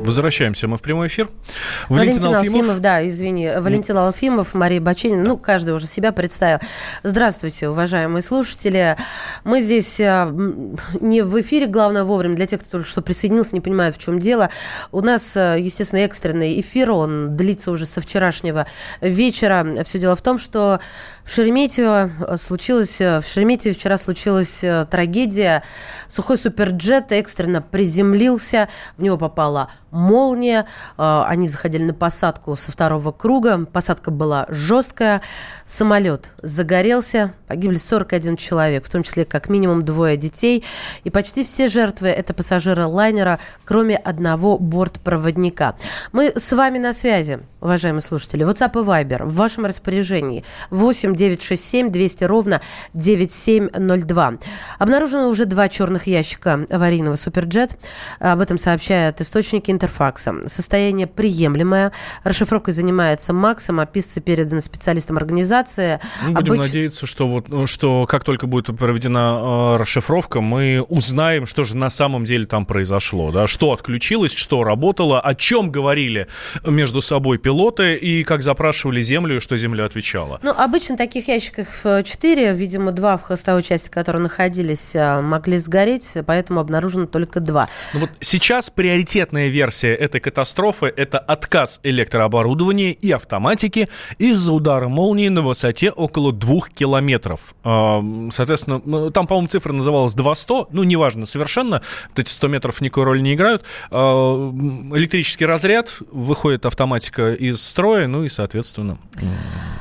Возвращаемся мы в прямой эфир. Валентин, Валентин Алфимов. Алфимов, да, извини. Валентин Алфимов, Мария Баченина. Ну, каждый уже себя представил. Здравствуйте, уважаемые слушатели. Мы здесь а, не в эфире, главное, вовремя. Для тех, кто только что присоединился, не понимает, в чем дело. У нас, а, естественно, экстренный эфир. Он длится уже со вчерашнего вечера. Все дело в том, что в Шереметьево случилось... В Шереметьеве вчера случилась а, трагедия. Сухой суперджет экстренно приземлился. В него попала молния. А, они заходили на посадку со второго круга. Посадка была жесткая. Самолет загорелся. Погибли 41 человек, в том числе как минимум двое детей. И почти все жертвы – это пассажиры лайнера, кроме одного бортпроводника. Мы с вами на связи, уважаемые слушатели. WhatsApp и Viber в вашем распоряжении. 8 967 200 ровно 9702. Обнаружено уже два черных ящика аварийного «Суперджет». Об этом сообщают источники Интерфакса. Состояние приемлемое. Расшифровкой занимается Максом. Описцы переданы специалистам организации. Мы будем Обыч... надеяться, что, вот, ну, что как только будет проведена э, расшифровка, мы узнаем, что же на самом деле там произошло. Да? Что отключилось, что работало, о чем говорили между собой пилоты и как запрашивали Землю, и что Земля отвечала. Ну, обычно таких ящиков 4, видимо, два в хвостовой части, которые находились, э, могли сгореть, поэтому обнаружено только два. Ну, вот сейчас приоритетная версия версия этой катастрофы – это отказ электрооборудования и автоматики из-за удара молнии на высоте около двух километров. А, соответственно, там, по-моему, цифра называлась 200, ну, неважно совершенно, вот эти 100 метров никакой роли не играют. А, электрический разряд, выходит автоматика из строя, ну и, соответственно,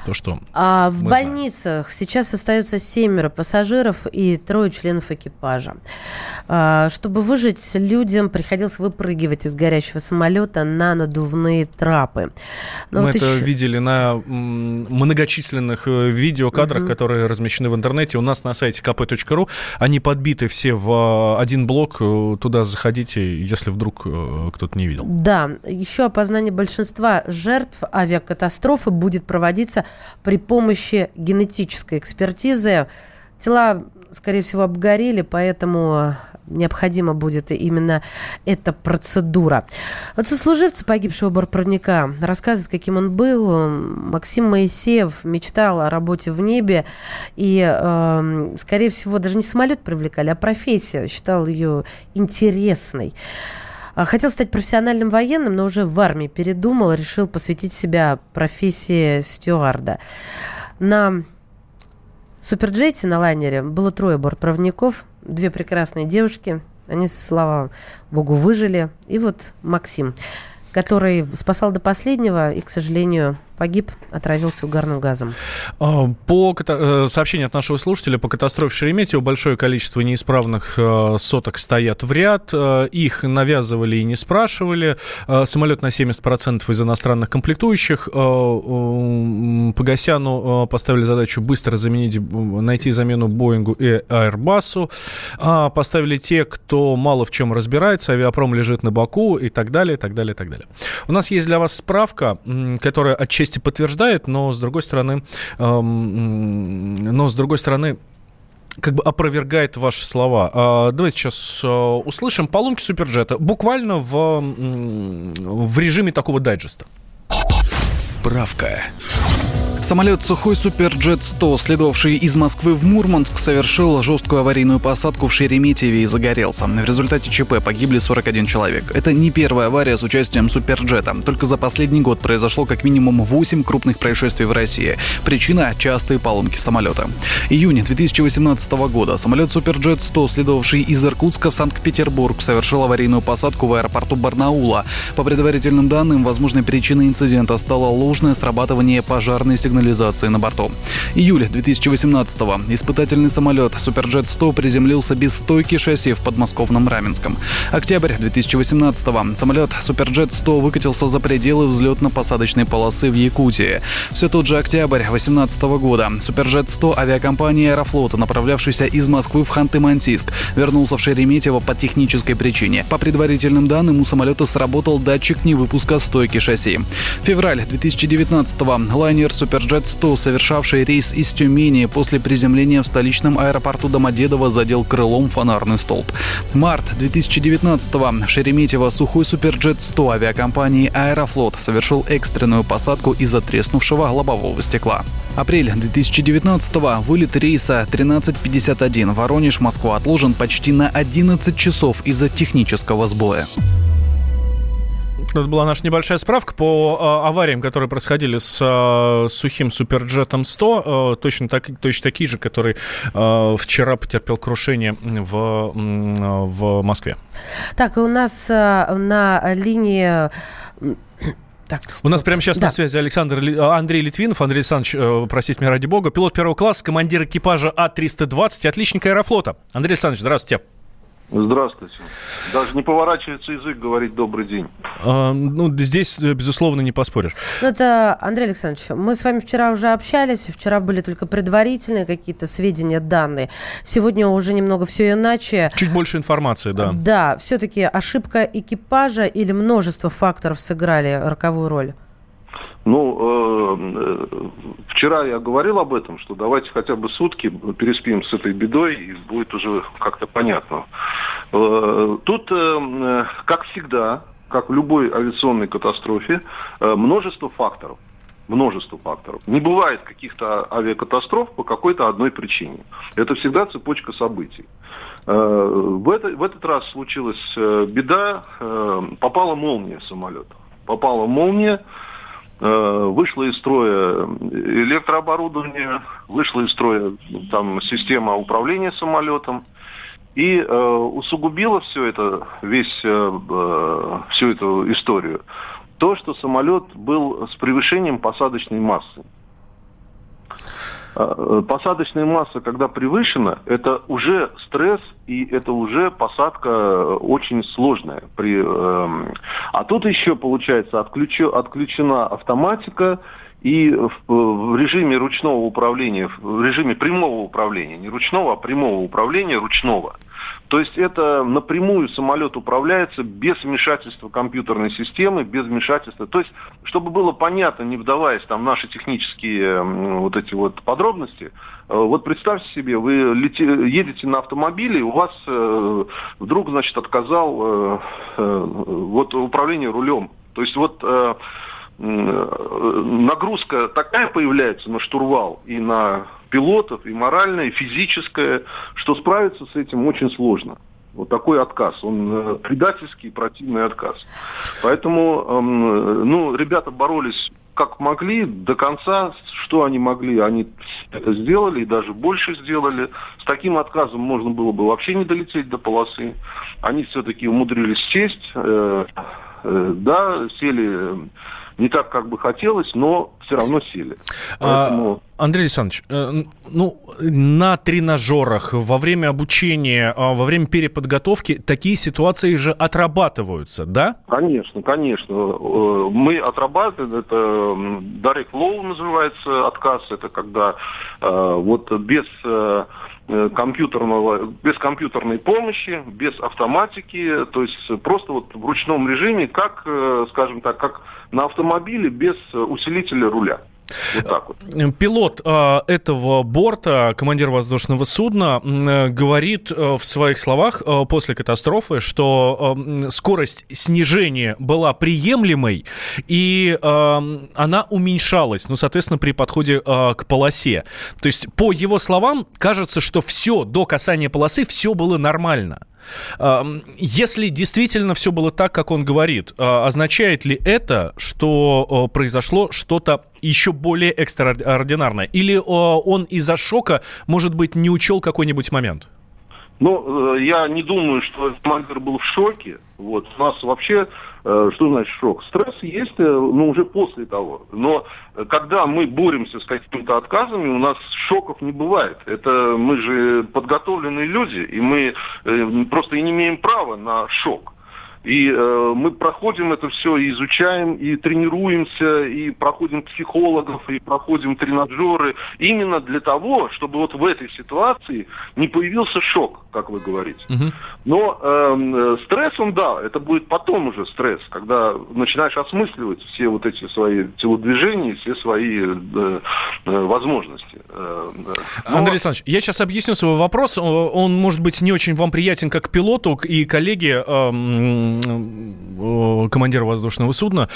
то, что А в больницах знаем. сейчас остается семеро пассажиров и трое членов экипажа. А, чтобы выжить, людям приходилось выпрыгивать из горящего самолета на надувные трапы. Но Мы вот это еще... видели на многочисленных э, видеокадрах, угу. которые размещены в интернете. У нас на сайте kp.ru. Они подбиты все в один блок. Э, туда заходите, если вдруг э, кто-то не видел. Да. Еще опознание большинства жертв авиакатастрофы будет проводиться при помощи генетической экспертизы. Тела скорее всего, обгорели, поэтому необходима будет именно эта процедура. Вот сослуживцы погибшего бортпроводника рассказывают, каким он был. Максим Моисеев мечтал о работе в небе и, э, скорее всего, даже не самолет привлекали, а профессия. Считал ее интересной. А, хотел стать профессиональным военным, но уже в армии передумал, решил посвятить себя профессии стюарда. На Суперджете на лайнере было трое бортпроводников, две прекрасные девушки. Они, слава богу, выжили. И вот Максим, который спасал до последнего и, к сожалению, погиб, отравился угарным газом. А, по э, сообщению от нашего слушателя, по катастрофе Шереметьево большое количество неисправных э, соток стоят в ряд. Э, их навязывали и не спрашивали. Самолет на 70% из иностранных комплектующих. Погосяну поставили задачу быстро заменить, найти замену Боингу и Airbus. А, поставили те, кто мало в чем разбирается. Авиапром лежит на боку и так далее, и так далее, и так далее. У нас есть для вас справка, которая отчасти отчасти подтверждает, но с другой стороны, эм, но с другой стороны, как бы опровергает ваши слова. А, давайте сейчас э, услышим поломки Суперджета буквально в, в режиме такого дайджеста. Справка. Самолет «Сухой Суперджет-100», следовавший из Москвы в Мурманск, совершил жесткую аварийную посадку в Шереметьеве и загорелся. В результате ЧП погибли 41 человек. Это не первая авария с участием Суперджета. Только за последний год произошло как минимум 8 крупных происшествий в России. Причина – частые поломки самолета. Июнь 2018 года самолет Суперджет-100, следовавший из Иркутска в Санкт-Петербург, совершил аварийную посадку в аэропорту Барнаула. По предварительным данным, возможной причиной инцидента стало ложное срабатывание пожарной сигнали сигнализации на борту. Июль 2018-го. Испытательный самолет Суперджет-100 приземлился без стойки шасси в подмосковном Раменском. Октябрь 2018-го. Самолет Суперджет-100 выкатился за пределы взлетно-посадочной полосы в Якутии. Все тот же октябрь 2018 года. Суперджет-100 авиакомпании Аэрофлота, направлявшийся из Москвы в Ханты-Мансийск, вернулся в Шереметьево по технической причине. По предварительным данным, у самолета сработал датчик невыпуска стойки шасси. Февраль 2019-го. Лайнер Суперджет Суперджет 100, совершавший рейс из Тюмени, после приземления в столичном аэропорту Домодедово задел крылом фонарный столб. Март 2019-го в Шереметьево сухой Суперджет 100 авиакомпании «Аэрофлот» совершил экстренную посадку из-за треснувшего лобового стекла. Апрель 2019-го. Вылет рейса 1351 Воронеж-Москва отложен почти на 11 часов из-за технического сбоя. Это была наша небольшая справка по э, авариям, которые происходили с э, сухим Суперджетом 100, э, точно, так, точно такие же, который э, вчера потерпел крушение в, в Москве. Так, у нас э, на линии так, У нас прямо сейчас да. на связи Александр Андрей Литвинов. Андрей Александрович, э, простите меня ради бога, пилот первого класса, командир экипажа А-320, отличник аэрофлота. Андрей Александрович, здравствуйте. Здравствуйте. Даже не поворачивается язык говорить добрый день. А, ну, здесь, э, безусловно, не поспоришь. Ну, это, Андрей Александрович, мы с вами вчера уже общались. Вчера были только предварительные какие-то сведения, данные. Сегодня уже немного все иначе. Чуть больше информации, да. Да, все-таки ошибка экипажа или множество факторов сыграли роковую роль? Ну, э, э, вчера я говорил об этом, что давайте хотя бы сутки переспим с этой бедой, и будет уже как-то понятно. Э, тут, э, как всегда, как в любой авиационной катастрофе, э, множество факторов. Множество факторов. Не бывает каких-то авиакатастроф по какой-то одной причине. Это всегда цепочка событий. Э, в, это, в этот раз случилась э, беда, попала молния в. Попала молния, Э, вышло из строя электрооборудование, вышла из строя там система управления самолетом. И э, усугубило все это, весь, э, э, всю эту историю, то, что самолет был с превышением посадочной массы. А, посадочная масса, когда превышена, это уже стресс и это уже посадка очень сложная. При, э, а тут еще, получается, отключ, отключена автоматика, и в, режиме ручного управления, в режиме прямого управления, не ручного, а прямого управления ручного – то есть это напрямую самолет управляется без вмешательства компьютерной системы, без вмешательства. То есть, чтобы было понятно, не вдаваясь там в наши технические вот эти вот подробности, э, вот представьте себе, вы лети, едете на автомобиле, у вас э, вдруг, значит, отказал э, э, вот управление рулем. То есть вот э, нагрузка такая появляется на штурвал и на пилотов, и моральная, и физическая, что справиться с этим очень сложно. Вот такой отказ, он э, предательский, противный отказ. Поэтому, эм, ну, ребята боролись как могли, до конца, что они могли, они это сделали и даже больше сделали. С таким отказом можно было бы вообще не долететь до полосы. Они все-таки умудрились сесть, э, э, да, сели не так, как бы хотелось, но все равно сели. А, Поэтому... А, Андрей Александрович, э, ну, на тренажерах, во время обучения, а, во время переподготовки такие ситуации же отрабатываются, да? Конечно, конечно. Э, мы отрабатываем, это direct low называется отказ, это когда э, вот без компьютерного, без компьютерной помощи, без автоматики, то есть просто вот в ручном режиме, как, скажем так, как на автомобиле без усилителя руля. Пилот э, этого борта, командир воздушного судна, э, говорит э, в своих словах э, после катастрофы, что скорость снижения была приемлемой, и она уменьшалась, ну, соответственно, при подходе к полосе. То есть, по его словам, кажется, что все до касания полосы, все было нормально. Если действительно все было так, как он говорит, а, означает ли это, что произошло что-то еще более экстраординарное? Или он из-за шока, может быть, не учел какой-нибудь момент? Ну, э, я не думаю, что командир был в шоке. Вот. У нас вообще, э, что значит шок? Стресс есть, э, но уже после того. Но когда мы боремся с какими-то отказами, у нас шоков не бывает. Это мы же подготовленные люди, и мы просто и не имеем права на шок. И э, мы проходим это все, и изучаем, и тренируемся, и проходим психологов, и проходим тренажеры. Именно для того, чтобы вот в этой ситуации не появился шок, как вы говорите. Угу. Но э, стресс, он да, это будет потом уже стресс, когда начинаешь осмысливать все вот эти свои телодвижения, все свои э, э, возможности. Э, Но... Андрей Александрович, я сейчас объясню свой вопрос. Он может быть не очень вам приятен как пилоту и коллеге. Э, командира воздушного судна,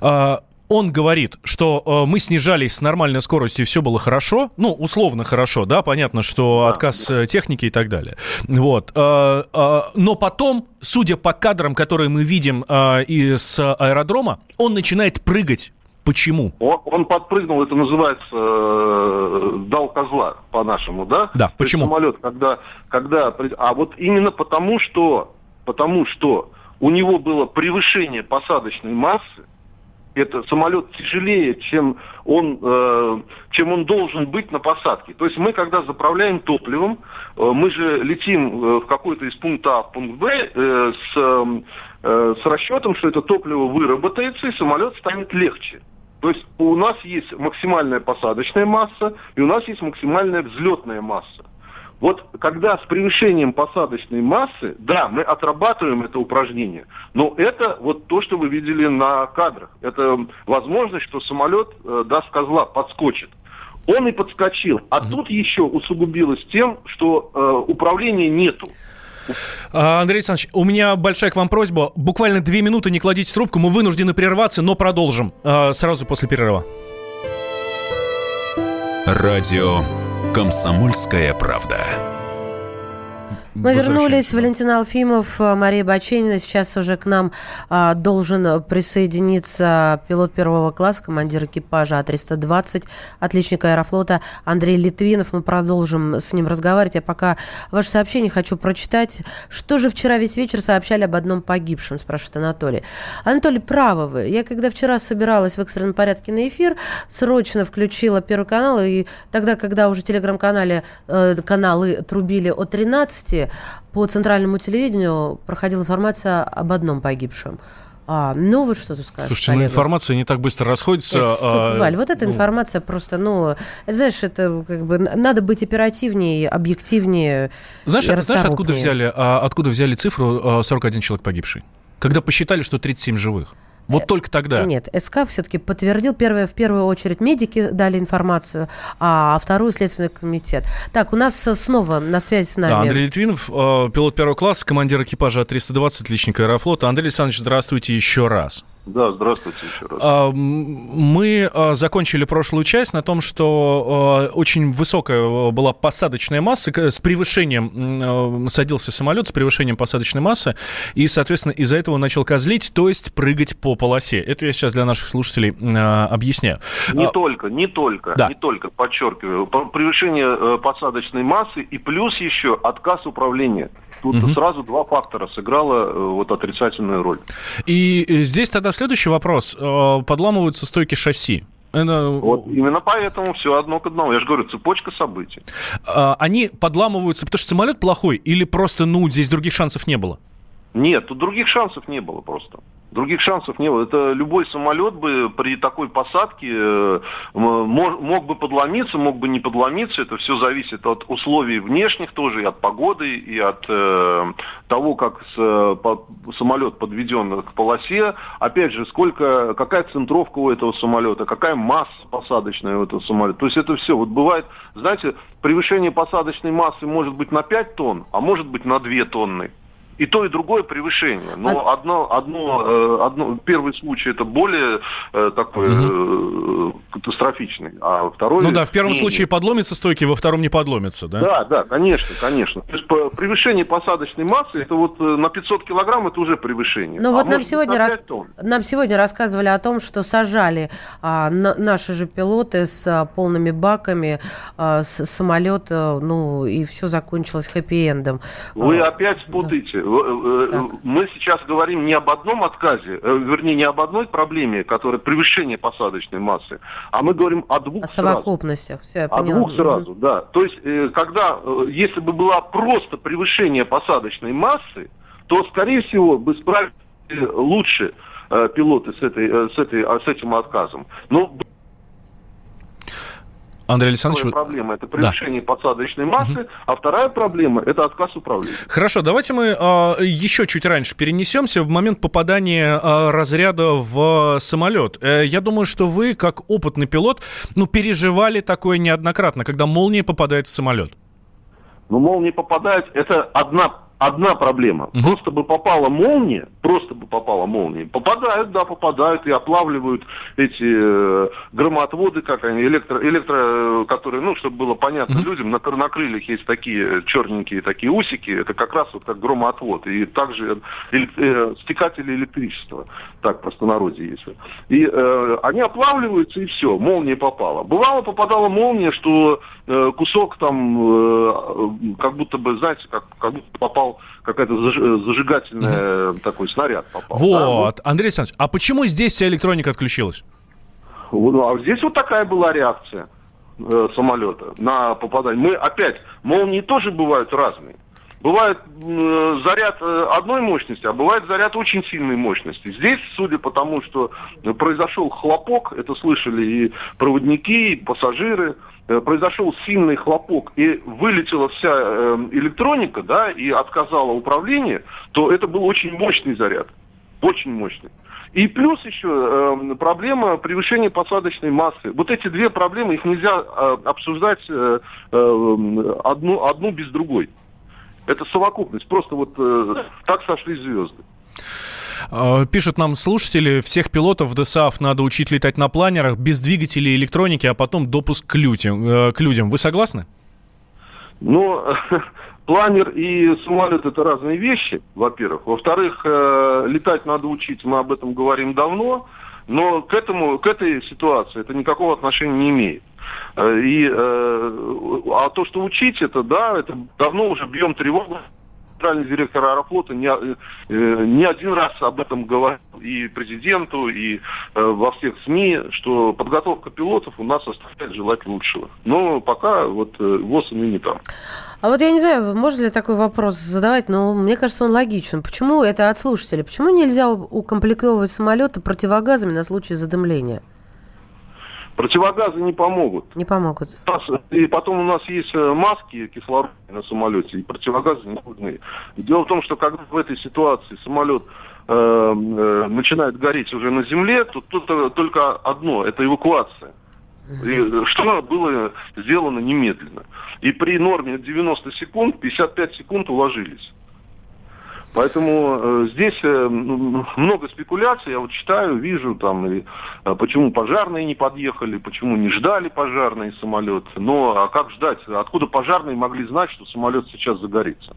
а, он говорит, что э, мы снижались с нормальной скоростью, и все было хорошо. Ну, условно хорошо, да, понятно, что отказ э, техники и так далее. Вот. Э, э, но потом, судя по кадрам, которые мы видим э, из аэродрома, он начинает прыгать. Почему? Он, он подпрыгнул, это называется э, дал козла по-нашему, да? Да, почему? самолет, когда, когда... А вот именно потому, что, потому что у него было превышение посадочной массы, это самолет тяжелее, чем он, э, чем он должен быть на посадке. То есть мы, когда заправляем топливом, э, мы же летим э, в какой-то из пункта А в пункт Б э, с, э, с расчетом, что это топливо выработается, и самолет станет легче. То есть у нас есть максимальная посадочная масса, и у нас есть максимальная взлетная масса. Вот когда с превышением посадочной массы, да, мы отрабатываем это упражнение, но это вот то, что вы видели на кадрах. Это возможность, что самолет э, даст козла, подскочит. Он и подскочил. А угу. тут еще усугубилось тем, что э, управления нету. А, Андрей Александрович, у меня большая к вам просьба. Буквально две минуты не кладите трубку. Мы вынуждены прерваться, но продолжим э, сразу после перерыва. Радио «Комсомольская правда». Мы вернулись. Валентин Алфимов, э, Мария Баченина. Сейчас уже к нам а, должен присоединиться пилот первого класса, командир экипажа А320, отличник аэрофлота Андрей Литвинов. Мы продолжим с ним разговаривать. А пока ваше сообщение хочу прочитать. Что же вчера весь вечер сообщали об одном погибшем, спрашивает Анатолий. Анатолий, правы вы. Я когда вчера собиралась в экстренном порядке на эфир, срочно включила Первый канал, и тогда, когда уже телеграм-канале э, каналы трубили о 13, по центральному телевидению проходила информация об одном погибшем. А, ну вот что ты скажешь. Слушайте, ну информация не так быстро расходится. Есть, а, Валь, вот эта ну... информация просто, ну, знаешь, это как бы надо быть оперативнее, объективнее. Знаешь, знаешь откуда взяли, а, откуда взяли цифру 41 человек погибший? Когда посчитали, что 37 живых. Вот э, только тогда. Нет, СК все-таки подтвердил. Первое, в первую очередь медики дали информацию, а вторую Следственный комитет. Так, у нас снова на связи с нами. Да, Андрей Литвинов, э, пилот первого класса, командир экипажа 320, личника Аэрофлота. Андрей Александрович, здравствуйте еще раз. Да, здравствуйте еще раз. А, мы а, закончили прошлую часть на том, что а, очень высокая была посадочная масса, с превышением садился самолет, с превышением посадочной массы, и, соответственно, из-за этого начал козлить, то есть прыгать по полосе. Это я сейчас для наших слушателей объясняю. Не только, не только, да. не только, подчеркиваю, превышение э, посадочной массы и плюс еще отказ управления. Тут угу. сразу два фактора сыграло э, вот отрицательную роль. И э, здесь тогда следующий вопрос. Э, подламываются стойки шасси. Это... Вот именно поэтому все одно к одному. Я же говорю, цепочка событий. А, они подламываются, потому что самолет плохой, или просто, ну, здесь других шансов не было? Нет, тут других шансов не было просто. Других шансов не было. Это любой самолет бы при такой посадке э, мог бы подломиться, мог бы не подломиться. Это все зависит от условий внешних тоже, и от погоды, и от э, того, как самолет подведен к полосе. Опять же, сколько, какая центровка у этого самолета, какая масса посадочная у этого самолета. То есть это все. Вот бывает, знаете, превышение посадочной массы может быть на 5 тонн, а может быть на 2 тонны и то, и другое превышение. Но а... одно, одно, э, одно, первый случай это более э, такой угу. катастрофичный, а второй... Ну да, в первом не, случае подломится стойки, во втором не подломится, да? Да, да, конечно, конечно. То есть по, превышение посадочной массы, это вот на 500 килограмм это уже превышение. Ну а вот нам сегодня, рас... нам сегодня рассказывали о том, что сажали а, на, наши же пилоты с а, полными баками а, с самолета, ну и все закончилось хэппи-эндом. Вы а, опять путаете. Э, э, мы сейчас говорим не об одном отказе, э, вернее, не об одной проблеме, которая превышение посадочной массы, а мы говорим о двух о совокупностях. Все, я о поняла. двух сразу, да. То есть, когда, если бы было просто превышение посадочной массы, то, скорее всего, бы справились лучше пилоты с, этой, с, этой, с этим отказом. Но Андрей Александрович... Первая проблема – это превышение да. посадочной массы, угу. а вторая проблема – это отказ управления. Хорошо, давайте мы э, еще чуть раньше перенесемся в момент попадания э, разряда в самолет. Э, я думаю, что вы, как опытный пилот, ну, переживали такое неоднократно, когда молния попадает в самолет. Ну, молния попадает – это одна одна проблема. Угу. Просто бы попала молния, просто бы попала молния. Попадают, да, попадают и оплавливают эти э, громоотводы, как они, электро, электро, которые, ну, чтобы было понятно угу. людям, на, на крыльях есть такие черненькие такие усики, это как раз вот как громоотвод. И также э, э, стекатели электричества, так простонародье если. И э, они оплавливаются, и все, молния попала. Бывало, попадала молния, что э, кусок там, э, как будто бы, знаете, как, как будто попал попал какая-то зажигательная угу. такой снаряд попал. Вот, да? Андрей Александрович, а почему здесь вся электроника отключилась? Ну, а здесь вот такая была реакция э, самолета на попадание. Мы опять, молнии тоже бывают разные. Бывает э, заряд э, одной мощности, а бывает заряд очень сильной мощности. Здесь, судя по тому, что произошел хлопок, это слышали и проводники, и пассажиры, Э, произошел сильный хлопок и вылетела вся э, электроника, да, и отказала управление, то это был очень мощный заряд. Очень мощный. И плюс еще э, проблема превышения посадочной массы. Вот эти две проблемы, их нельзя э, обсуждать э, э, одну, одну без другой. Это совокупность. Просто вот э, так сошлись звезды. А, пишут нам слушатели, всех пилотов в ДСАФ надо учить летать на планерах без двигателей и электроники, а потом допуск к людям. Э, к людям. Вы согласны? Ну, планер и самолет это разные вещи, во-первых. Во-вторых, э, летать надо учить, мы об этом говорим давно, но к этому, к этой ситуации это никакого отношения не имеет. Э, и, а то, что учить это, да, это давно уже бьем тревогу генеральный директор Аэрофлота не, э, не один раз об этом говорил и президенту, и э, во всех СМИ, что подготовка пилотов у нас оставляет желать лучшего. Но пока вот э, ВОЗ и не там. А вот я не знаю, можно ли такой вопрос задавать, но мне кажется, он логичен. Почему это от слушателей? Почему нельзя укомплектовывать самолеты противогазами на случай задымления? Противогазы не помогут. Не помогут. И потом у нас есть э, маски кислорода на самолете, и противогазы не нужны. Дело в том, что когда в этой ситуации самолет э, э, начинает гореть уже на земле, то тут только одно – это эвакуация. И что было сделано немедленно. И при норме 90 секунд 55 секунд уложились. Поэтому э, здесь э, много спекуляций. Я вот читаю, вижу там, и, э, почему пожарные не подъехали, почему не ждали пожарные самолет. Но а как ждать? Откуда пожарные могли знать, что самолет сейчас загорится?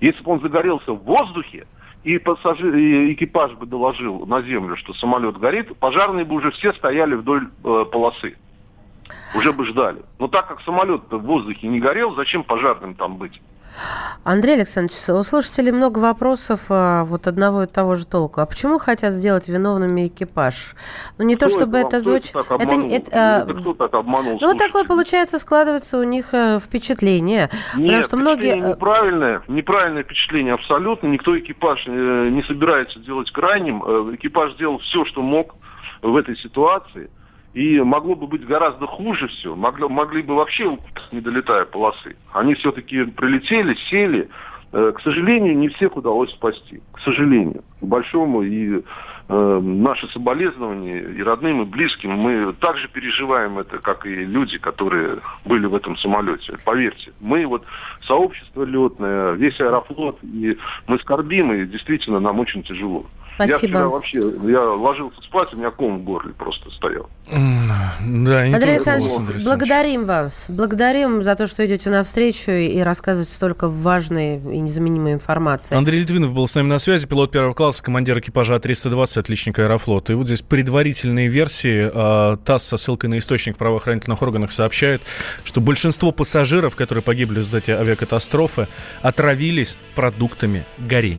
Если бы он загорелся в воздухе, и, пассажир, и экипаж бы доложил на землю, что самолет горит, пожарные бы уже все стояли вдоль э, полосы. Уже бы ждали. Но так как самолет в воздухе не горел, зачем пожарным там быть? Андрей Александрович, у слушателей много вопросов а, вот одного и того же толку. А почему хотят сделать виновными экипаж? Ну, не кто то, чтобы это, это звучит... Это, это, это, кто так обманул Ну, вот такое, получается, складывается у них э, впечатление. Нет, потому что многие... Э, неправильное, неправильное впечатление абсолютно. Никто экипаж э, не собирается делать крайним. Экипаж сделал все, что мог в этой ситуации – и могло бы быть гораздо хуже все. Могли, могли бы вообще не долетая полосы. Они все-таки прилетели, сели. Э, к сожалению, не всех удалось спасти. К сожалению. К большому. И э, наши соболезнования и родным, и близким. Мы также переживаем это, как и люди, которые были в этом самолете. Поверьте. Мы вот сообщество летное, весь аэрофлот, и мы скорбим, и действительно нам очень тяжело. Спасибо. Я вчера вообще, я ложился спать, у меня ком в горле просто стоял. Да, Андрей Александрович, благодарим вас. Благодарим за то, что идете навстречу и рассказываете столько важной и незаменимой информации. Андрей Литвинов был с нами на связи, пилот первого класса, командир экипажа А-320, отличник аэрофлота. И вот здесь предварительные версии. А, ТАСС со ссылкой на источник в правоохранительных органах сообщает, что большинство пассажиров, которые погибли в результате авиакатастрофы, отравились продуктами горения.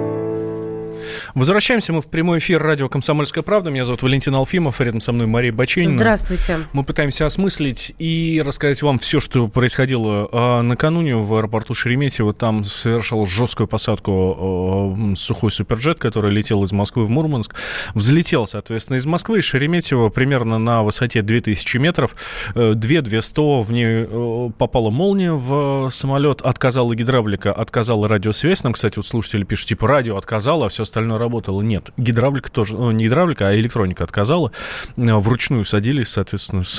Возвращаемся мы в прямой эфир радио «Комсомольская правда». Меня зовут Валентин Алфимов, рядом со мной Мария Баченина. Здравствуйте. Мы пытаемся осмыслить и рассказать вам все, что происходило а, накануне в аэропорту Шереметьево. Там совершал жесткую посадку сухой суперджет, который летел из Москвы в Мурманск. Взлетел, соответственно, из Москвы, из Шереметьево примерно на высоте 2000 метров. 2-200 в ней э, попала молния в самолет, отказала гидравлика, отказала радиосвязь. Нам, кстати, вот слушатели пишут, типа, радио отказало, а все остальное работало. Нет, гидравлика тоже, ну, не гидравлика, а электроника отказала. Э, вручную садились, соответственно, с,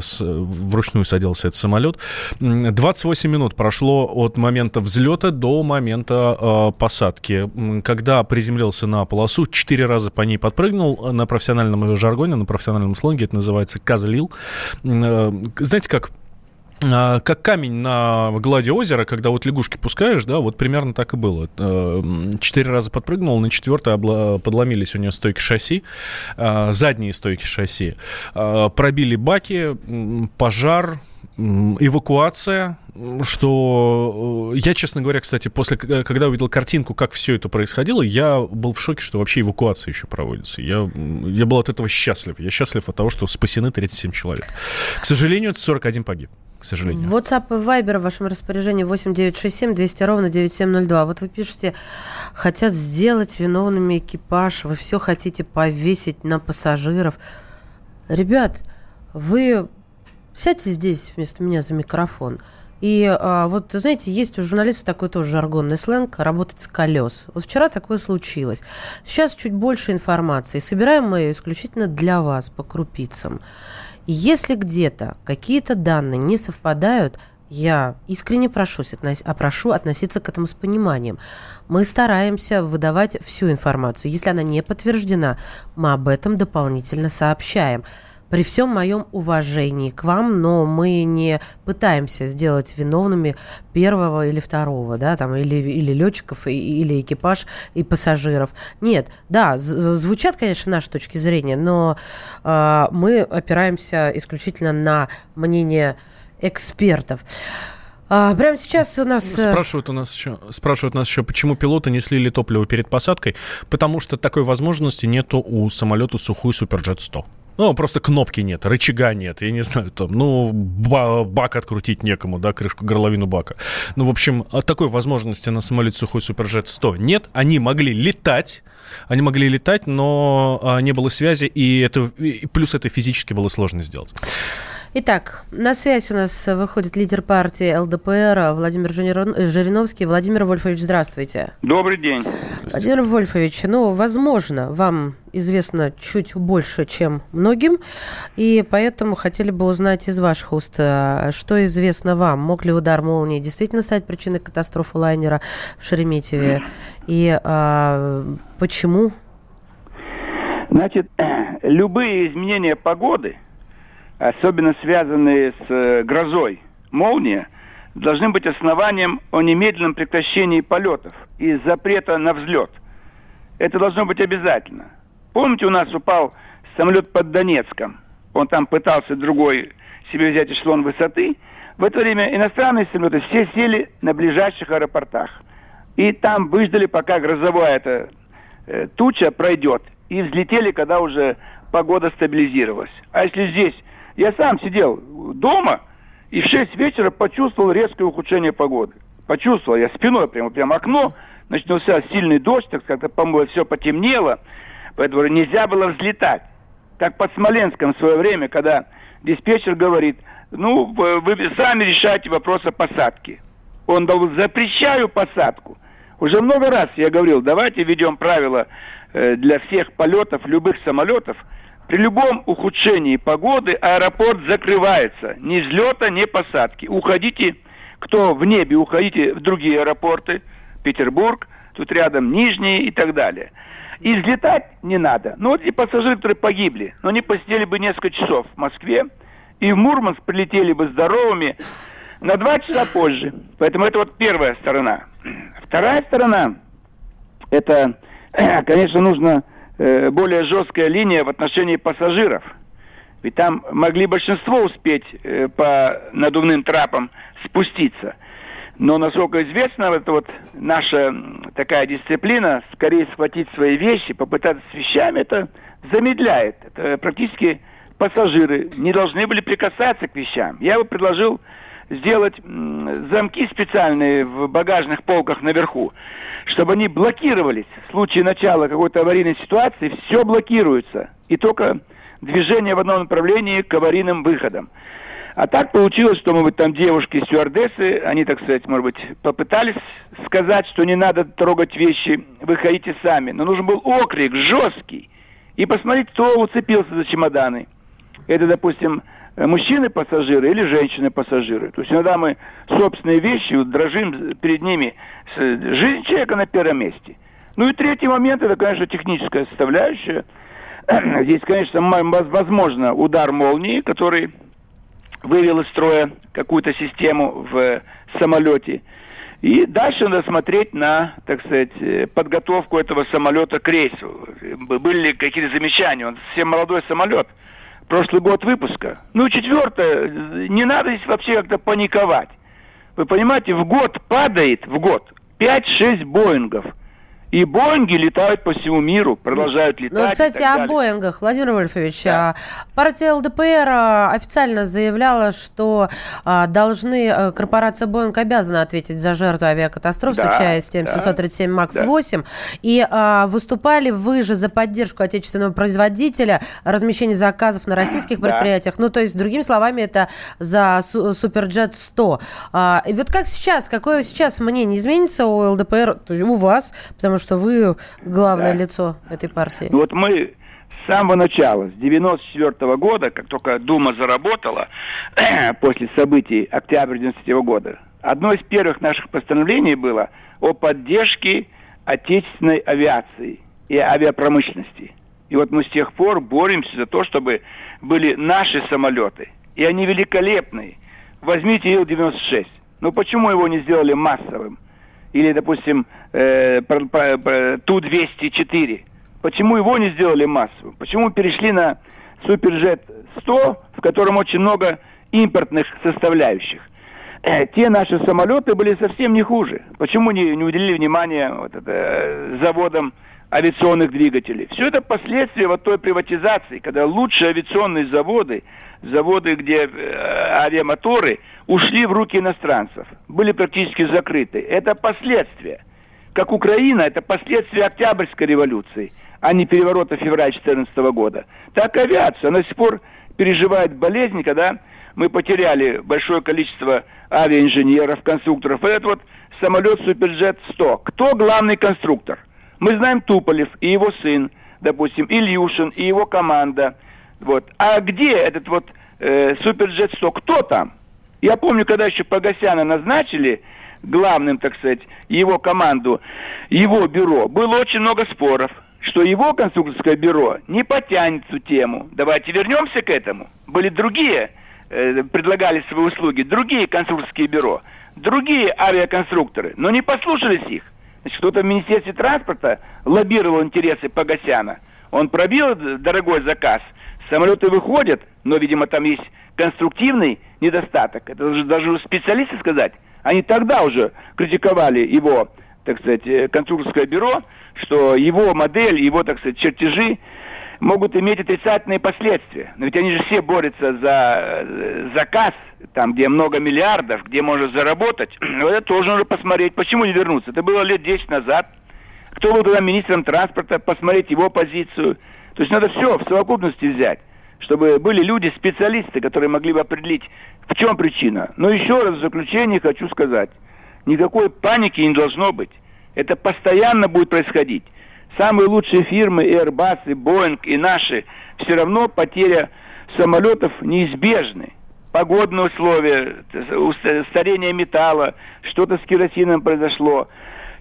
с, вручную садился этот самолет. 28 минут прошло от момента взлета до момента э, посадки. Когда приземлился на полосу, четыре раза по ней подпрыгнул. На профессиональном жаргоне, на профессиональном слонге это называется козлил. Э, знаете, как как камень на глади озера, когда вот лягушки пускаешь, да, вот примерно так и было. Э, четыре раза подпрыгнул, на четвертый обла- подломились у нее стойки шасси, а, задние стойки шасси. А, пробили баки, пожар, эвакуация, что э, я, честно говоря, кстати, после, когда увидел картинку, как все это происходило, я был в шоке, что вообще эвакуация еще проводится. Я, я был от этого счастлив. Я счастлив от того, что спасены 37 человек. К сожалению, это 41 погиб сожалению. WhatsApp и Viber в вашем распоряжении 8967 200 ровно 9702. Вот вы пишете, хотят сделать виновными экипаж, вы все хотите повесить на пассажиров. Ребят, вы сядьте здесь вместо меня за микрофон. И а, вот, знаете, есть у журналистов такой тоже жаргонный сленг «работать с колес». Вот вчера такое случилось. Сейчас чуть больше информации. Собираем мы ее исключительно для вас, по крупицам. Если где-то какие-то данные не совпадают, я искренне прошу, а прошу относиться к этому с пониманием. Мы стараемся выдавать всю информацию. Если она не подтверждена, мы об этом дополнительно сообщаем при всем моем уважении к вам, но мы не пытаемся сделать виновными первого или второго, да, там, или, или летчиков, или экипаж, и пассажиров. Нет, да, звучат, конечно, наши точки зрения, но э, мы опираемся исключительно на мнение экспертов. А, прямо сейчас у нас... Э, спрашивают у нас еще, спрашивают нас еще, почему пилоты не слили топливо перед посадкой. Потому что такой возможности нету у самолета сухой Суперджет 100. Ну, просто кнопки нет, рычага нет, я не знаю, там, ну, бак открутить некому, да, крышку, горловину бака. Ну, в общем, такой возможности на самолете сухой Суперджет 100 нет. Они могли летать, они могли летать, но а, не было связи, и это, и плюс это физически было сложно сделать. Итак, на связь у нас выходит лидер партии ЛДПР Владимир Жириновский. Владимир Вольфович, здравствуйте. Добрый день. Владимир Вольфович, ну, возможно, вам известно чуть больше, чем многим, и поэтому хотели бы узнать из ваших уст, а, что известно вам. Мог ли удар молнии действительно стать причиной катастрофы лайнера в Шереметьеве? И а, почему? Значит, любые изменения погоды – особенно связанные с э, грозой, молния, должны быть основанием о немедленном прекращении полетов и запрета на взлет. Это должно быть обязательно. Помните, у нас упал самолет под Донецком. Он там пытался другой себе взять эшелон высоты. В это время иностранные самолеты все сели на ближайших аэропортах. И там выждали, пока грозовая эта э, туча пройдет. И взлетели, когда уже погода стабилизировалась. А если здесь я сам сидел дома и в 6 вечера почувствовал резкое ухудшение погоды. Почувствовал я спиной прямо, прямо окно, начался сильный дождь, так сказать, по-моему, все потемнело, поэтому нельзя было взлетать. Как под Смоленском в свое время, когда диспетчер говорит, ну, вы сами решаете вопрос о посадке. Он дал, запрещаю посадку. Уже много раз я говорил, давайте введем правила э, для всех полетов, любых самолетов – при любом ухудшении погоды аэропорт закрывается. Ни взлета, ни посадки. Уходите, кто в небе, уходите в другие аэропорты. Петербург, тут рядом Нижний и так далее. И взлетать не надо. Ну вот и пассажиры, которые погибли, но они посидели бы несколько часов в Москве, и в Мурманск прилетели бы здоровыми на два часа позже. Поэтому это вот первая сторона. Вторая сторона, это, конечно, нужно более жесткая линия в отношении пассажиров. Ведь там могли большинство успеть э, по надувным трапам спуститься. Но, насколько известно, это вот наша такая дисциплина, скорее схватить свои вещи, попытаться с вещами, это замедляет. Это практически пассажиры не должны были прикасаться к вещам. Я бы предложил сделать замки специальные в багажных полках наверху, чтобы они блокировались. В случае начала какой-то аварийной ситуации все блокируется. И только движение в одном направлении к аварийным выходам. А так получилось, что, может быть, там девушки стюардессы, они, так сказать, может быть, попытались сказать, что не надо трогать вещи, выходите сами. Но нужен был окрик жесткий. И посмотреть, кто уцепился за чемоданы. Это, допустим, мужчины-пассажиры или женщины-пассажиры. То есть иногда мы собственные вещи вот, дрожим перед ними. Жизнь человека на первом месте. Ну и третий момент, это, конечно, техническая составляющая. Здесь, конечно, возможно удар молнии, который вывел из строя какую-то систему в самолете. И дальше надо смотреть на, так сказать, э, подготовку этого самолета к рейсу. Были ли какие-то замечания? Он совсем молодой самолет. Прошлый год выпуска. Ну, четвертое, не надо здесь вообще как-то паниковать. Вы понимаете, в год падает, в год, 5-6 Боингов – и Боинги летают по всему миру, продолжают летать. Ну, кстати, о далее. Боингах, Владимир Вольфович. Да. А, партия ЛДПР а, официально заявляла, что а, должны, корпорация Боинг обязана ответить за жертву авиакатастроф да, с участием да, 737 МАКС-8. Да. И выступали вы же за поддержку отечественного производителя, размещение заказов на российских да. предприятиях. Ну, то есть, другими словами, это за Суперджет 100. И вот как сейчас, какое сейчас мнение изменится у ЛДПР, у вас, потому потому что вы главное да. лицо этой партии. Вот мы с самого начала, с 94 -го года, как только Дума заработала, после событий октября 93 -го года, одно из первых наших постановлений было о поддержке отечественной авиации и авиапромышленности. И вот мы с тех пор боремся за то, чтобы были наши самолеты. И они великолепные. Возьмите Ил-96. Ну почему его не сделали массовым? Или, допустим, э, Ту-204. Почему его не сделали массовым? Почему перешли на Суперджет 100, в котором очень много импортных составляющих? Э, те наши самолеты были совсем не хуже. Почему не, не уделили внимания вот это, э, заводам авиационных двигателей? Все это последствия вот той приватизации, когда лучшие авиационные заводы, заводы, где э, авиамоторы – ушли в руки иностранцев, были практически закрыты. Это последствия. Как Украина, это последствия Октябрьской революции, а не переворота февраля 2014 года. Так авиация, она до сих пор переживает болезни, когда мы потеряли большое количество авиаинженеров, конструкторов. Это вот самолет Суперджет 100. Кто главный конструктор? Мы знаем Туполев и его сын, допустим, Ильюшин и его команда. Вот. А где этот вот э, Суперджет 100? Кто там? Я помню, когда еще Погосяна назначили главным, так сказать, его команду, его бюро, было очень много споров, что его конструкторское бюро не потянет эту тему. Давайте вернемся к этому. Были другие, э, предлагали свои услуги, другие конструкторские бюро, другие авиаконструкторы, но не послушались их. Значит, кто-то в Министерстве транспорта лоббировал интересы Погосяна. Он пробил дорогой заказ, самолеты выходят, но, видимо, там есть конструктивный недостаток. Это даже, даже специалисты сказать. Они тогда уже критиковали его, так сказать, э, конструкторское бюро, что его модель, его, так сказать, чертежи могут иметь отрицательные последствия. Но ведь они же все борются за э, заказ, там, где много миллиардов, где можно заработать. Но это тоже нужно посмотреть. Почему не вернуться? Это было лет 10 назад. Кто был тогда министром транспорта, посмотреть его позицию. То есть надо все в совокупности взять чтобы были люди, специалисты, которые могли бы определить, в чем причина. Но еще раз в заключение хочу сказать, никакой паники не должно быть. Это постоянно будет происходить. Самые лучшие фирмы, Airbus, и Boeing, и наши, все равно потеря самолетов неизбежны. Погодные условия, старение металла, что-то с керосином произошло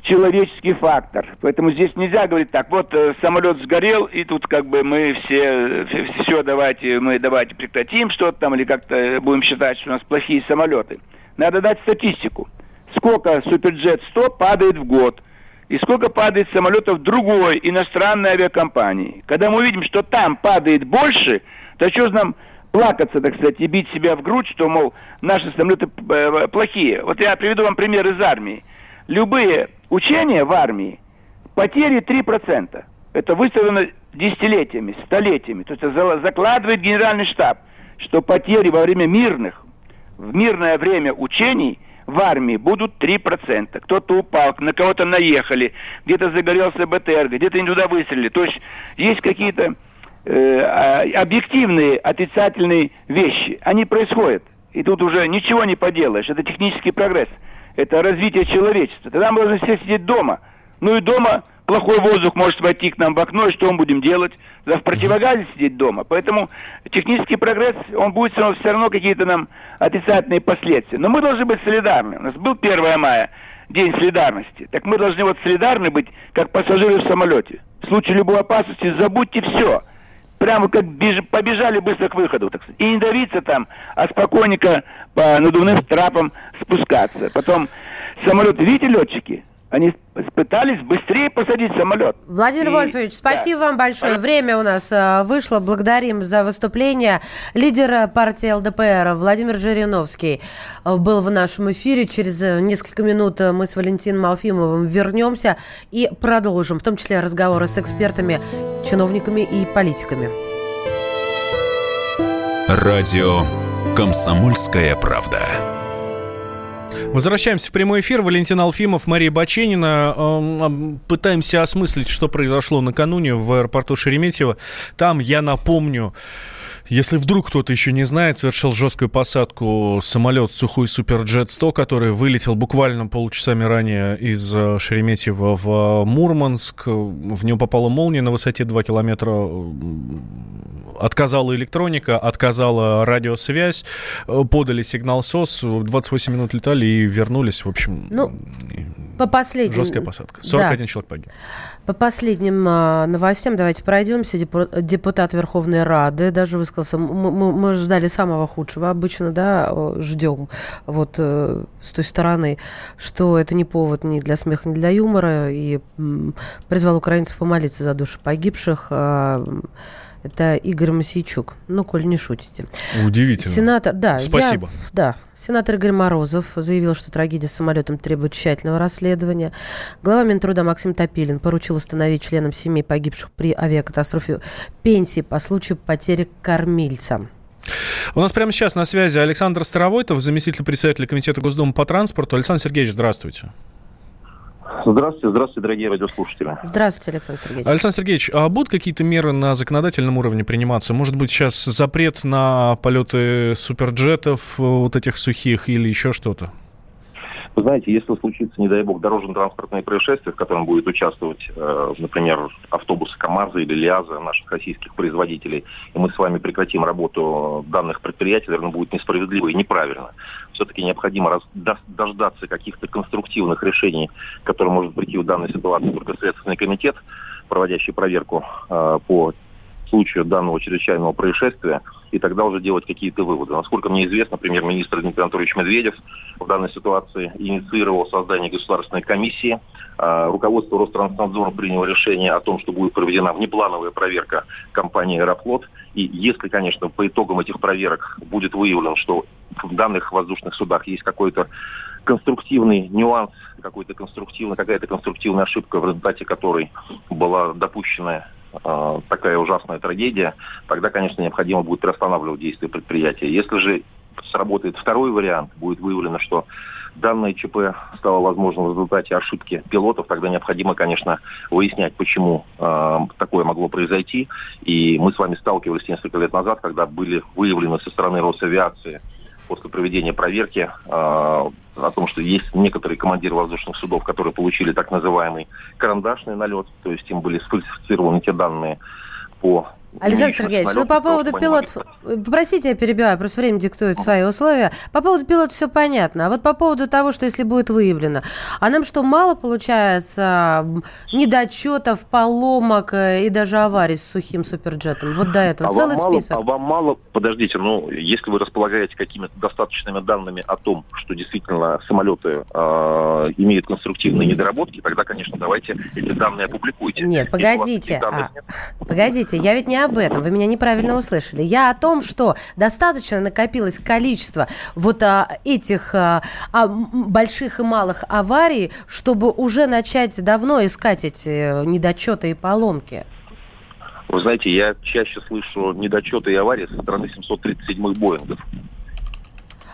человеческий фактор. Поэтому здесь нельзя говорить так, вот э, самолет сгорел, и тут как бы мы все, все давайте, мы давайте прекратим что-то там, или как-то будем считать, что у нас плохие самолеты. Надо дать статистику. Сколько Суперджет 100 падает в год, и сколько падает самолетов другой иностранной авиакомпании. Когда мы увидим, что там падает больше, то что нам плакаться, так сказать, и бить себя в грудь, что, мол, наши самолеты э, плохие. Вот я приведу вам пример из армии. Любые учения в армии, потери 3%. Это выставлено десятилетиями, столетиями. То есть закладывает генеральный штаб, что потери во время мирных, в мирное время учений в армии будут 3%. Кто-то упал, на кого-то наехали, где-то загорелся БТР, где-то не туда выстрелили. То есть есть какие-то э, а, объективные отрицательные вещи. Они происходят. И тут уже ничего не поделаешь. Это технический прогресс. Это развитие человечества. Тогда мы должны все сидеть дома. Ну и дома плохой воздух может войти к нам в окно, и что мы будем делать? В противогазе сидеть дома. Поэтому технический прогресс, он будет все равно, все равно какие-то нам отрицательные последствия. Но мы должны быть солидарны. У нас был 1 мая, День солидарности. Так мы должны вот солидарны быть, как пассажиры в самолете. В случае любой опасности забудьте все. Прямо как беж... побежали быстро к выходу. Так сказать. И не давиться там, а спокойненько по надувным трапам спускаться. Потом самолеты, видите, летчики, они пытались быстрее посадить самолет. Владимир и... Вольфович, спасибо да. вам большое. Время у нас э, вышло. Благодарим за выступление. Лидер партии ЛДПР Владимир Жириновский э, был в нашем эфире. Через э, несколько минут мы с Валентином Алфимовым вернемся и продолжим, в том числе разговоры с экспертами, чиновниками и политиками. Радио «Комсомольская правда». Возвращаемся в прямой эфир. Валентин Алфимов, Мария Баченина. Эм, пытаемся осмыслить, что произошло накануне в аэропорту Шереметьево. Там, я напомню, если вдруг кто-то еще не знает, совершил жесткую посадку самолет Сухой Суперджет 100, который вылетел буквально полчасами ранее из э, Шереметьево в э, Мурманск. В него попала молния на высоте 2 километра. Отказала электроника, отказала радиосвязь, э, подали сигнал СОС, 28 минут летали и вернулись. В общем, ну, по последним... жесткая посадка. 41 да. человек погиб. По последним а, новостям давайте пройдемся. Депутат Верховной Рады даже высказался. Мы, мы, мы ждали самого худшего. Обычно, да, ждем вот э, с той стороны, что это не повод ни для смеха, ни для юмора. И призвал украинцев помолиться за души погибших. Э, это Игорь Масейчук. Ну, коль не шутите. Удивительно. Сенатор, да. Спасибо. Я, да. Сенатор Игорь Морозов заявил, что трагедия с самолетом требует тщательного расследования. Глава Минтруда Максим Топилин поручил установить членам семей погибших при авиакатастрофе пенсии по случаю потери кормильца. У нас прямо сейчас на связи Александр Старовойтов, заместитель председателя Комитета Госдумы по транспорту. Александр Сергеевич, здравствуйте. Здравствуйте, здравствуйте, дорогие радиослушатели. Здравствуйте, Александр Сергеевич. Александр Сергеевич, а будут какие-то меры на законодательном уровне приниматься? Может быть, сейчас запрет на полеты суперджетов, вот этих сухих или еще что-то? Вы знаете, если случится, не дай бог, дорожно-транспортное происшествие, в котором будет участвовать, э, например, автобусы КАМАЗа или ЛиАЗа, наших российских производителей, и мы с вами прекратим работу данных предприятий, наверное, будет несправедливо и неправильно. Все-таки необходимо дождаться каких-то конструктивных решений, которые может прийти в данной ситуации только Следственный комитет, проводящий проверку э, по случаю данного чрезвычайного происшествия, и тогда уже делать какие-то выводы. Насколько мне известно, премьер-министр Дмитрий Анатольевич Медведев в данной ситуации инициировал создание государственной комиссии. А, руководство Ространснадзора приняло решение о том, что будет проведена внеплановая проверка компании «Аэрофлот». И если, конечно, по итогам этих проверок будет выявлено, что в данных воздушных судах есть какой-то конструктивный нюанс, какой-то конструктивный, какая-то конструктивная ошибка, в результате которой была допущена э, такая ужасная трагедия, тогда, конечно, необходимо будет приостанавливать действия предприятия. Если же сработает второй вариант, будет выявлено, что данное ЧП стало возможным в результате ошибки пилотов, тогда необходимо, конечно, выяснять, почему э, такое могло произойти. И мы с вами сталкивались несколько лет назад, когда были выявлены со стороны Росавиации после проведения проверки э, о том, что есть некоторые командиры воздушных судов, которые получили так называемый карандашный налет, то есть им были сфальсифицированы те данные по Александр Сергеевич, ну по поводу пилотов, попросите, я перебиваю, просто время диктует свои условия. По поводу пилотов все понятно, а вот по поводу того, что если будет выявлено, а нам что, мало получается недочетов, поломок э, и даже аварий с сухим суперджетом? Вот до этого а целый вам список. Мало, а вам мало, подождите, ну если вы располагаете какими-то достаточными данными о том, что действительно самолеты э, имеют конструктивные недоработки, тогда, конечно, давайте эти данные опубликуйте. Нет, погодите, а, погодите, я ведь не об этом, вы меня неправильно услышали. Я о том, что достаточно накопилось количество вот а, этих а, а, больших и малых аварий, чтобы уже начать давно искать эти э, недочеты и поломки. Вы знаете, я чаще слышу недочеты и аварии со стороны 737-х Боингов.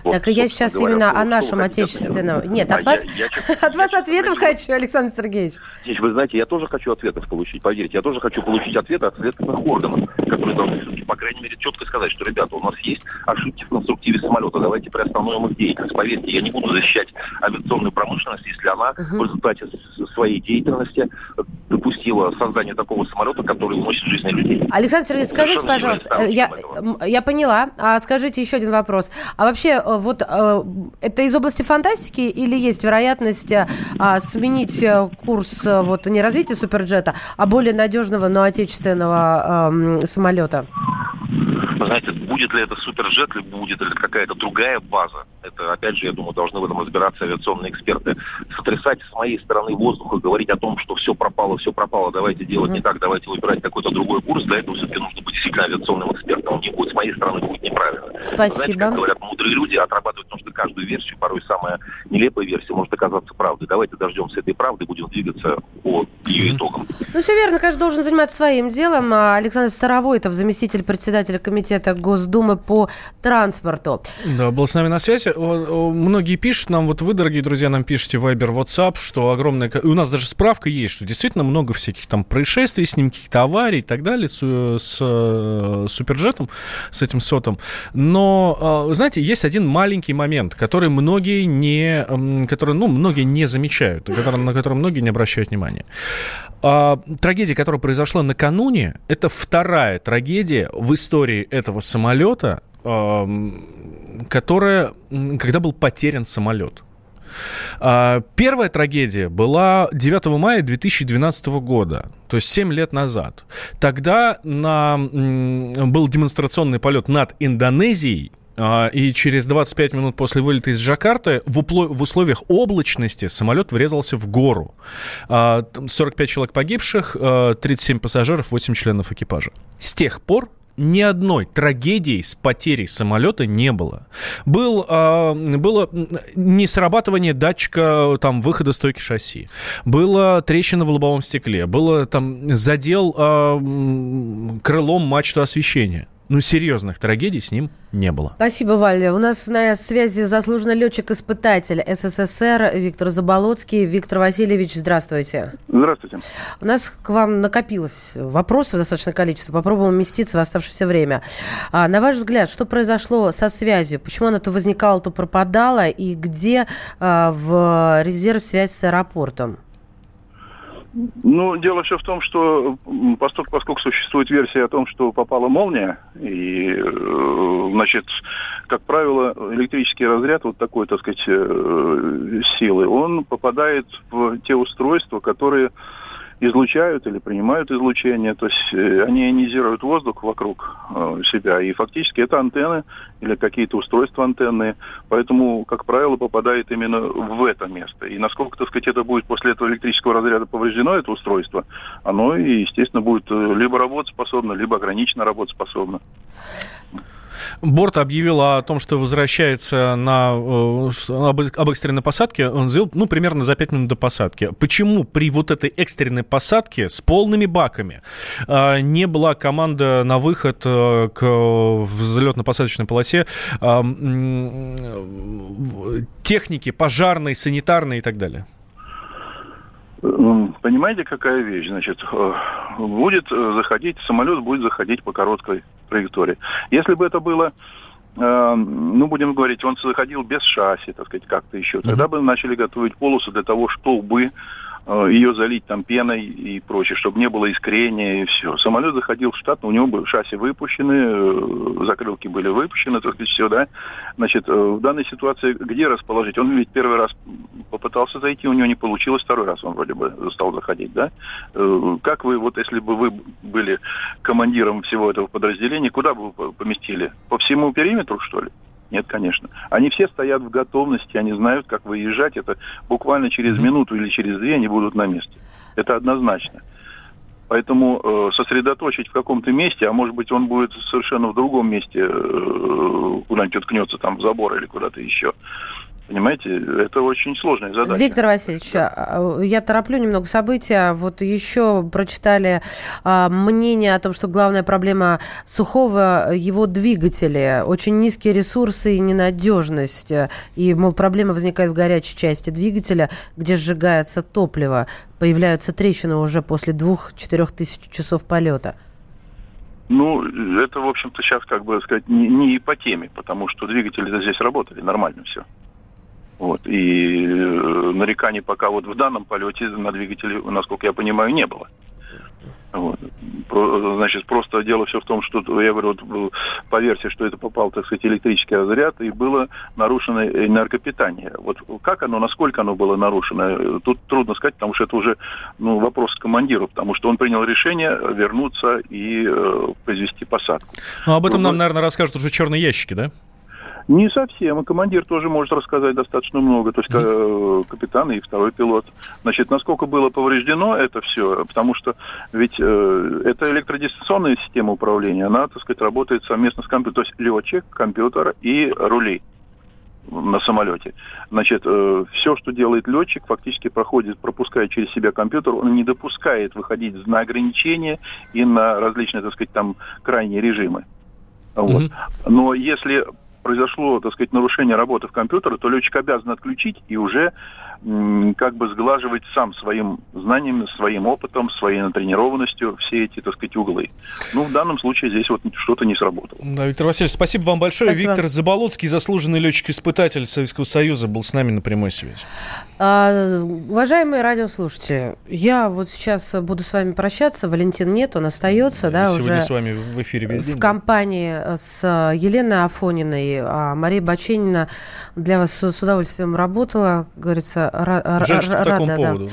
Вот, так и я сейчас говоря, именно о нашем отечественном. Нет, а от вас, я, я, от вас ответов хочу, Александр Сергеевич. Вы знаете, я тоже хочу ответов получить, поверьте. Я тоже хочу получить ответы от следственных органов, которые должны, по крайней мере, четко сказать, что, ребята, у нас есть ошибки в конструктиве самолета, давайте приостановим их деятельность. Поверьте, я не буду защищать авиационную промышленность, если она uh-huh. в результате своей деятельности допустила создание такого самолета, который уносит жизни людей. Александр Сергеевич, скажите, пожалуйста, я, я поняла, а скажите еще один вопрос. А вообще Э, вот э, это из области фантастики или есть вероятность э, а, сменить курс вот не развития суперджета, а более надежного, но отечественного самолета? Знаете, будет ли это суперджет, либо будет ли это какая-то другая база, это, опять же, я думаю, должны в этом разбираться авиационные эксперты. Сотрясать с моей стороны воздух и говорить о том, что все пропало, все пропало, давайте делать mm-hmm. не так, давайте выбирать какой-то другой курс, для этого все-таки нужно быть действительно авиационным экспертом. Не будет с моей стороны, будет неправильно. Спасибо. Знаете, как говорят мудрые люди, отрабатывать нужно каждую версию, порой самая нелепая версия может оказаться правдой. Давайте дождемся этой правды, будем двигаться по ее итогам. Ну, все верно, каждый должен заниматься своим делом. А Александр Старовой, это заместитель председателя комитета Госдумы по транспорту. Да, был с нами на связи многие пишут нам, вот вы, дорогие друзья, нам пишете Viber, WhatsApp, что огромное... И у нас даже справка есть, что действительно много всяких там происшествий с ним, каких-то аварий и так далее, с, с, э, суперджетом, с этим сотом. Но, а, знаете, есть один маленький момент, который многие не... Который, ну, многие не замечают, на который многие не обращают внимания. А, трагедия, которая произошла накануне, это вторая трагедия в истории этого самолета, которая, когда был потерян самолет. А, первая трагедия была 9 мая 2012 года, то есть 7 лет назад. Тогда на, был демонстрационный полет над Индонезией, а, и через 25 минут после вылета из Джакарты в, упло- в условиях облачности самолет врезался в гору. 45 а, человек погибших, 37 пассажиров, 8 членов экипажа. С тех пор ни одной трагедии с потерей самолета не было. Был, э, было несрабатывание датчика там, выхода стойки шасси. Было трещина в лобовом стекле. Было там задел э, крылом мачту освещения ну, серьезных трагедий с ним не было. Спасибо, Валя. У нас на связи заслуженный летчик-испытатель СССР Виктор Заболоцкий. Виктор Васильевич, здравствуйте. Здравствуйте. У нас к вам накопилось вопросов достаточное количество. Попробуем уместиться в оставшееся время. А, на ваш взгляд, что произошло со связью? Почему она то возникала, то пропадала? И где а, в резерв связь с аэропортом? Ну, дело все в том, что поскольку, существует версия о том, что попала молния, и, э, значит, как правило, электрический разряд вот такой, так сказать, э, силы, он попадает в те устройства, которые излучают или принимают излучение, то есть э, они ионизируют воздух вокруг э, себя, и фактически это антенны или какие-то устройства антенные, поэтому, как правило, попадает именно в это место. И насколько, так сказать, это будет после этого электрического разряда повреждено, это устройство, оно, естественно, будет э, либо работоспособно, либо ограниченно работоспособно. Борт объявил о том, что возвращается на, э, об, экстренной посадке. Он сделал, ну, примерно за 5 минут до посадки. Почему при вот этой экстренной посадке с полными баками э, не была команда на выход э, к взлетно-посадочной полосе техники пожарной, санитарной и так далее? Понимаете, какая вещь? Значит, будет заходить, самолет будет заходить по короткой траектории. Если бы это было э, ну, будем говорить, он заходил без шасси, так сказать, как-то еще. Тогда бы начали готовить полосу для того, чтобы Э, ее залить там пеной и прочее, чтобы не было искрения и все. Самолет заходил в штат, у него были шасси выпущены, э, закрылки были выпущены, так сказать, все, да. Значит, э, в данной ситуации где расположить? Он ведь первый раз попытался зайти, у него не получилось, второй раз он вроде бы стал заходить, да. Как вы, вот если бы вы были командиром всего этого подразделения, куда бы вы поместили? По всему периметру, что ли? Нет, конечно. Они все стоят в готовности, они знают, как выезжать. Это буквально через минуту или через две они будут на месте. Это однозначно. Поэтому э, сосредоточить в каком-то месте, а может быть он будет совершенно в другом месте, э, куда-нибудь уткнется там в забор или куда-то еще. Понимаете, это очень сложная задача. Виктор Васильевич, а, я тороплю немного события. Вот еще прочитали а, мнение о том, что главная проблема сухого его двигателя. Очень низкие ресурсы и ненадежность. И, мол, проблема возникает в горячей части двигателя, где сжигается топливо. Появляются трещины уже после двух-четырех тысяч часов полета. Ну, это, в общем-то, сейчас, как бы сказать, не, не по теме, потому что двигатели здесь работали, нормально все. Вот. И э, нареканий пока вот в данном полете на двигателе, насколько я понимаю, не было. Вот. Значит, просто дело все в том, что я говорю, вот, по версии, что это попал, так сказать, электрический разряд, и было нарушено энергопитание. Вот как оно, насколько оно было нарушено, тут трудно сказать, потому что это уже ну, вопрос к командиру, потому что он принял решение вернуться и э, произвести посадку. Ну, об этом Но, нам, наверное, расскажут уже черные ящики, да? Не совсем. И командир тоже может рассказать достаточно много. То есть mm-hmm. капитан и второй пилот. Значит, насколько было повреждено это все, потому что ведь э, это электродистанционная система управления, она, так сказать, работает совместно с компьютером. То есть летчик, компьютер и рули на самолете. Значит, э, все, что делает летчик, фактически проходит, пропуская через себя компьютер, он не допускает выходить на ограничения и на различные, так сказать, там крайние режимы. Вот. Mm-hmm. Но если произошло, так сказать, нарушение работы в компьютере, то летчик обязан отключить и уже как бы сглаживать сам своим знанием, своим опытом, своей натренированностью все эти, так сказать, углы. Ну, в данном случае здесь вот что-то не сработало. Да, Виктор Васильевич, спасибо вам большое. Спасибо. Виктор Заболоцкий, заслуженный летчик-испытатель Советского Союза, был с нами на прямой связи. А, уважаемые радиослушатели, я вот сейчас буду с вами прощаться. Валентин нет, он остается. Да, сегодня уже с вами в эфире весь день. В компании с Еленой Афониной. А Мария Баченина для вас с удовольствием работала, говорится, Жаль, что по такому поводу. Да.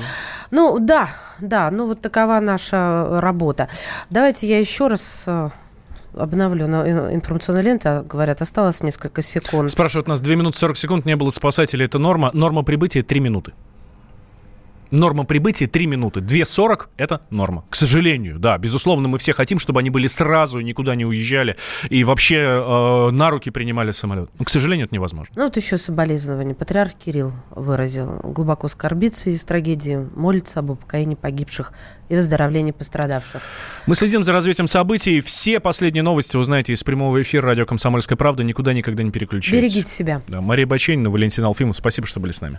Ну, да, да, ну вот такова наша работа. Давайте я еще раз э, обновлю информационную ленту, говорят, осталось несколько секунд. Спрашивают нас, 2 минуты 40 секунд, не было спасателей, это норма. Норма прибытия 3 минуты. Норма прибытия 3 минуты. 2.40 – это норма. К сожалению, да. Безусловно, мы все хотим, чтобы они были сразу, никуда не уезжали и вообще э, на руки принимали самолет. Но, к сожалению, это невозможно. Ну, вот еще соболезнование. Патриарх Кирилл выразил. Глубоко скорбит в связи с трагедией. Молится об упокоении погибших и выздоровлении пострадавших. Мы следим за развитием событий. Все последние новости узнаете из прямого эфира радио «Комсомольская правда». Никуда никогда не переключайтесь. Берегите себя. Да, Мария Баченина, Валентин Алфимов. Спасибо, что были с нами.